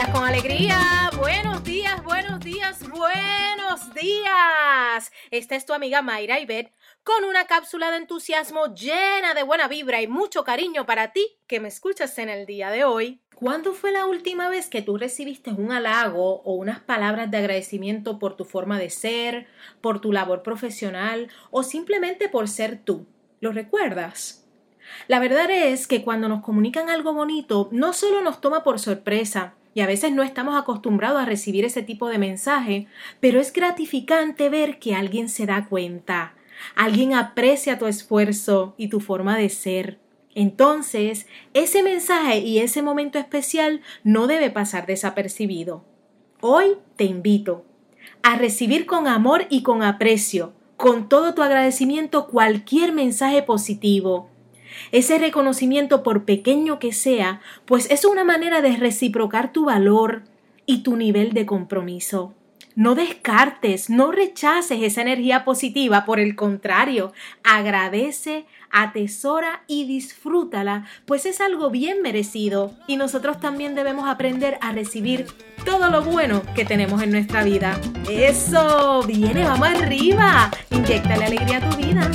días con alegría, buenos días, buenos días, buenos días. Esta es tu amiga Mayra Ibet con una cápsula de entusiasmo llena de buena vibra y mucho cariño para ti que me escuchas en el día de hoy. ¿Cuándo fue la última vez que tú recibiste un halago o unas palabras de agradecimiento por tu forma de ser, por tu labor profesional o simplemente por ser tú? ¿Lo recuerdas? La verdad es que cuando nos comunican algo bonito, no solo nos toma por sorpresa, a veces no estamos acostumbrados a recibir ese tipo de mensaje, pero es gratificante ver que alguien se da cuenta, alguien aprecia tu esfuerzo y tu forma de ser. Entonces, ese mensaje y ese momento especial no debe pasar desapercibido. Hoy te invito a recibir con amor y con aprecio, con todo tu agradecimiento, cualquier mensaje positivo, ese reconocimiento, por pequeño que sea, pues es una manera de reciprocar tu valor y tu nivel de compromiso. No descartes, no rechaces esa energía positiva, por el contrario, agradece, atesora y disfrútala, pues es algo bien merecido y nosotros también debemos aprender a recibir todo lo bueno que tenemos en nuestra vida. Eso, viene, vamos arriba, inyectale alegría a tu vida.